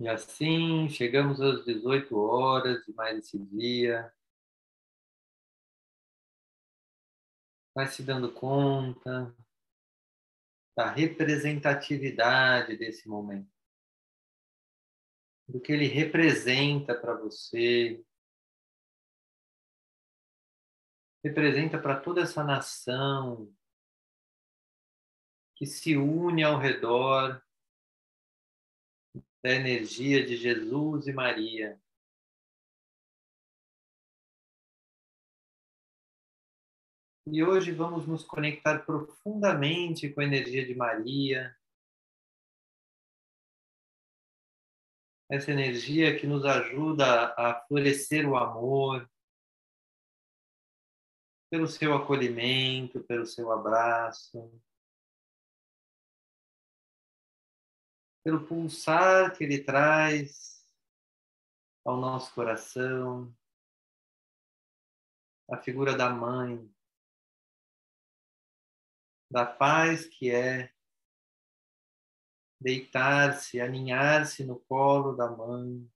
E assim chegamos às 18 horas de mais esse dia. Vai se dando conta da representatividade desse momento, do que ele representa para você, representa para toda essa nação que se une ao redor da energia de Jesus e Maria. E hoje vamos nos conectar profundamente com a energia de Maria. Essa energia que nos ajuda a florescer o amor, pelo seu acolhimento, pelo seu abraço, pelo pulsar que ele traz ao nosso coração, a figura da mãe, da paz que é deitar-se, aninhar-se no colo da mãe,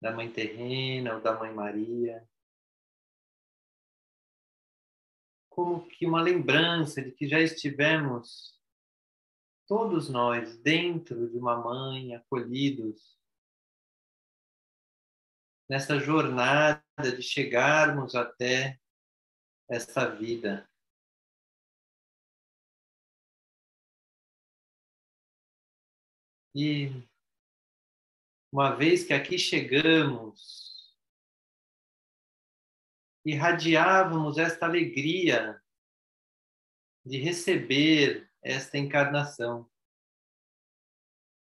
da mãe terrena ou da mãe Maria. Como que uma lembrança de que já estivemos todos nós dentro de uma mãe, acolhidos, nessa jornada de chegarmos até essa vida. E uma vez que aqui chegamos, irradiávamos esta alegria de receber esta encarnação,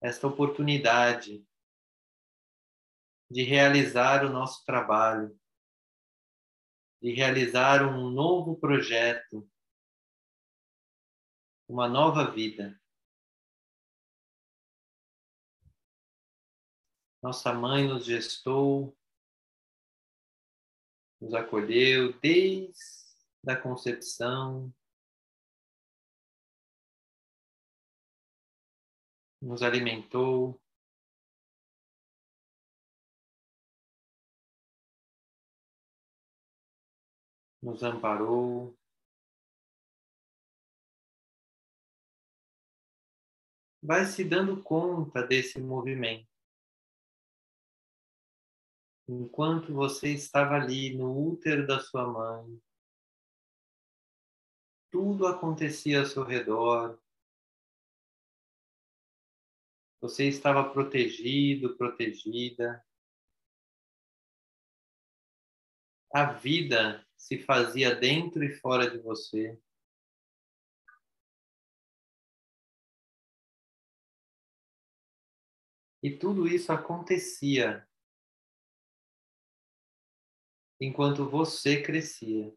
esta oportunidade de realizar o nosso trabalho, de realizar um novo projeto, uma nova vida. Nossa mãe nos gestou, nos acolheu desde a concepção, nos alimentou. Nos amparou. Vai se dando conta desse movimento. Enquanto você estava ali no útero da sua mãe, tudo acontecia ao seu redor, você estava protegido, protegida. A vida se fazia dentro e fora de você. E tudo isso acontecia enquanto você crescia.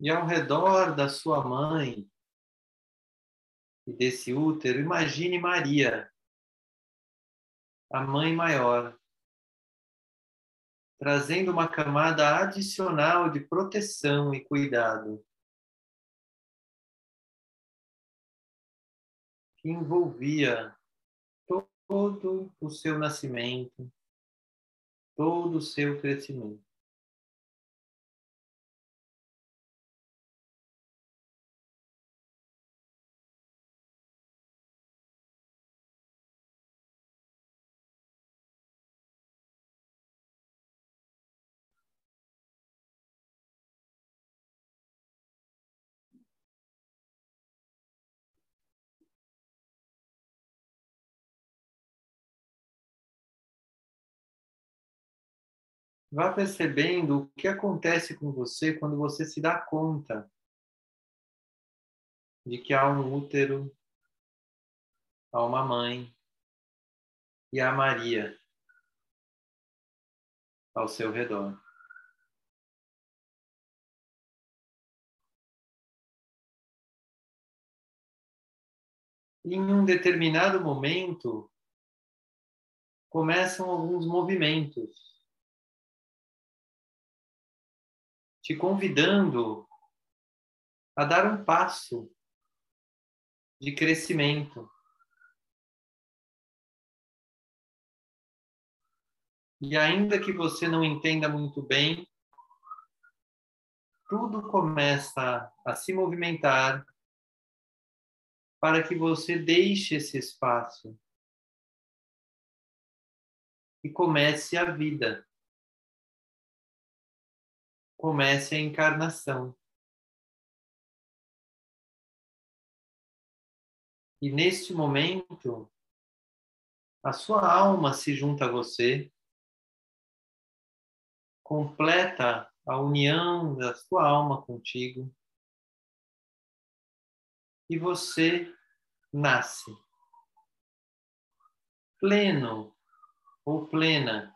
E ao redor da sua mãe e desse útero, imagine Maria, a mãe maior, trazendo uma camada adicional de proteção e cuidado. Que envolvia todo o seu nascimento, todo o seu crescimento. Vá percebendo o que acontece com você quando você se dá conta de que há um útero, há uma mãe e há Maria ao seu redor. em um determinado momento, começam alguns movimentos, te convidando a dar um passo de crescimento. E ainda que você não entenda muito bem, tudo começa a se movimentar para que você deixe esse espaço e comece a vida. Comece a encarnação. E neste momento, a sua alma se junta a você, completa a união da sua alma contigo e você nasce pleno ou plena,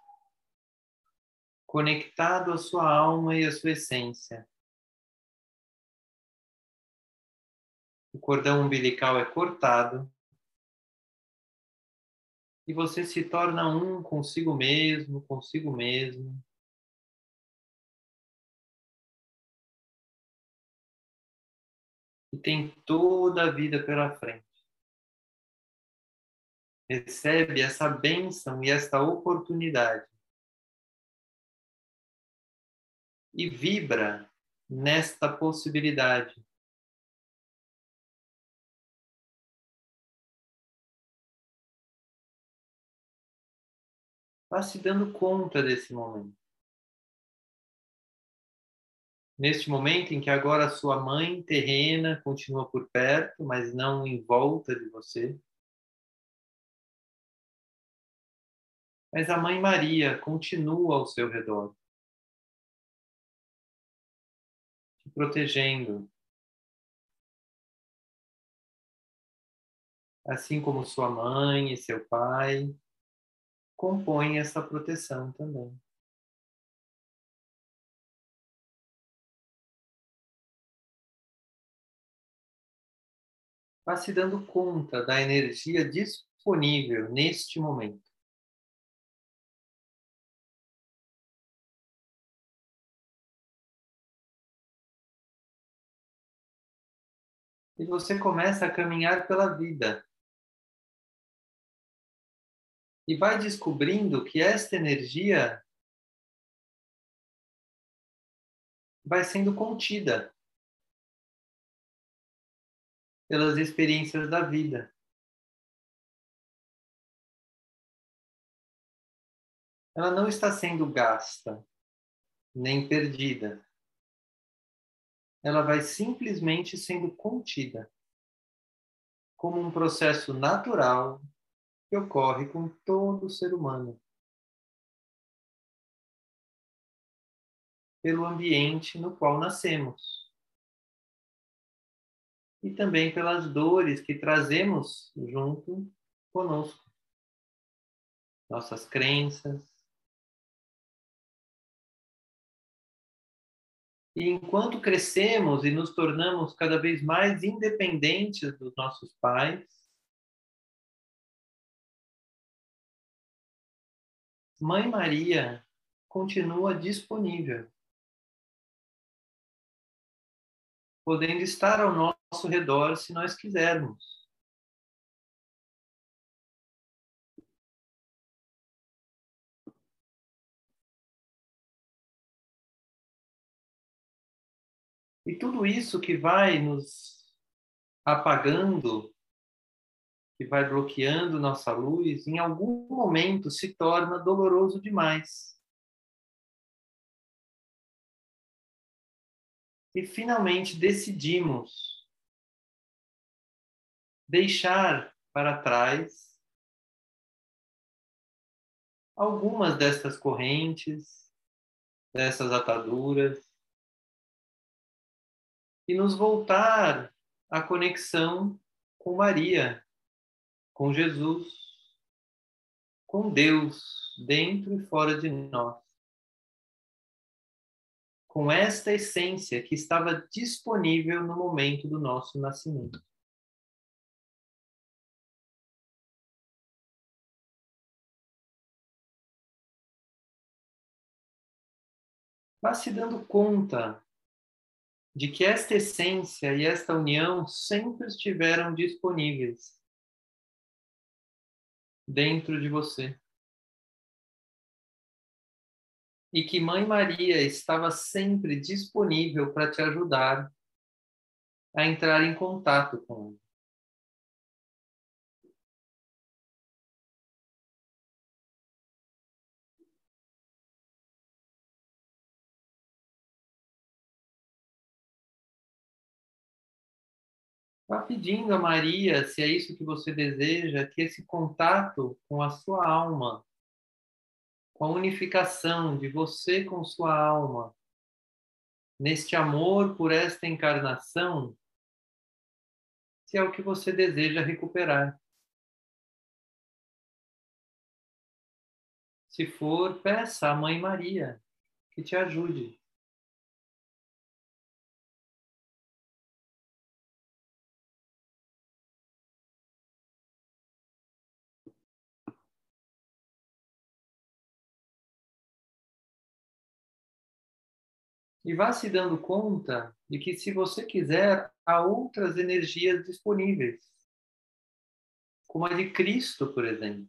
conectado à sua alma e à sua essência. O cordão umbilical é cortado e você se torna um consigo mesmo, consigo mesmo. e tem toda a vida pela frente. Recebe essa bênção e esta oportunidade. E vibra nesta possibilidade. Vá se dando conta desse momento neste momento em que agora sua mãe terrena continua por perto, mas não em volta de você. Mas a mãe Maria continua ao seu redor, protegendo. Assim como sua mãe e seu pai compõem essa proteção também. vá se dando conta da energia disponível neste momento. E você começa a caminhar pela vida. E vai descobrindo que esta energia vai sendo contida. pelas experiências da vida. Ela não está sendo gasta, nem perdida. Ela vai simplesmente sendo contida, como um processo natural que ocorre com todo ser humano. Pelo ambiente no qual nascemos e também pelas dores que trazemos junto conosco. Nossas crenças. E enquanto crescemos e nos tornamos cada vez mais independentes dos nossos pais, Mãe Maria continua disponível, podendo estar ao nosso redor se nós quisermos. E tudo isso que vai nos apagando, que vai bloqueando nossa luz, em algum momento se torna doloroso demais. E finalmente decidimos deixar para trás algumas dessas correntes, dessas ataduras, e nos voltar à conexão com Maria, com Jesus, com Deus dentro e fora de nós. Com esta essência que estava disponível no momento do nosso nascimento. Vá se dando conta de que esta essência e esta união sempre estiveram disponíveis dentro de você. E que Mãe Maria estava sempre disponível para te ajudar a entrar em contato com ele. Vá pedindo a Maria, se é isso que você deseja, que esse contato com a sua alma, com a unificação de você com sua alma, neste amor por esta encarnação, se é o que você deseja recuperar. Se for, peça à Mãe Maria que te ajude. E vá se dando conta de que, se você quiser, há outras energias disponíveis, como a de Cristo, por exemplo.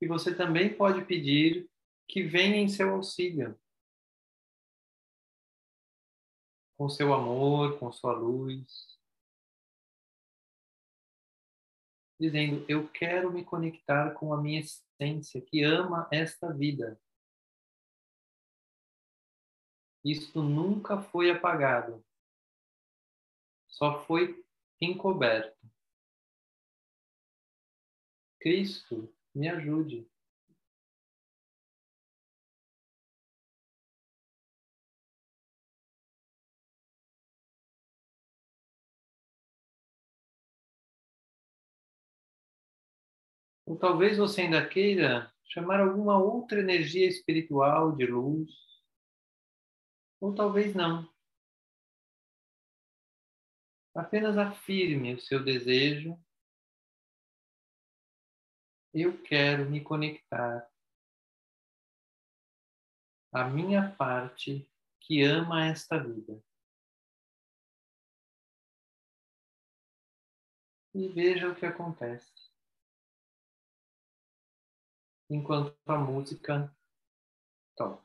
E você também pode pedir que venha em seu auxílio. Com seu amor, com sua luz. dizendo: Eu quero me conectar com a minha essência que ama esta vida. Isso nunca foi apagado, só foi encoberto. Cristo, me ajude. Ou talvez você ainda queira chamar alguma outra energia espiritual de luz. Ou talvez não. Apenas afirme o seu desejo. Eu quero me conectar à minha parte que ama esta vida. E veja o que acontece enquanto a música toca.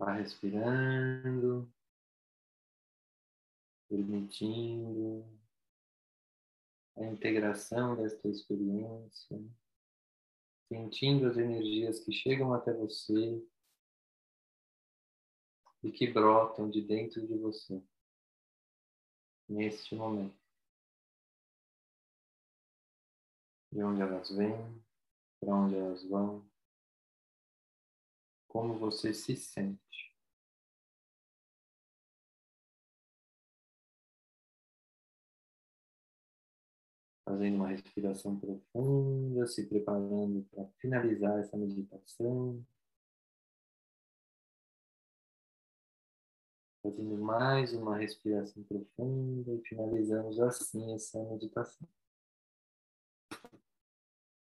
Vá respirando, permitindo a integração desta experiência, sentindo as energias que chegam até você e que brotam de dentro de você. Neste momento. De onde elas vêm, para onde elas vão, como você se sente. Fazendo uma respiração profunda, se preparando para finalizar essa meditação. Fazendo mais uma respiração profunda e finalizamos assim essa meditação.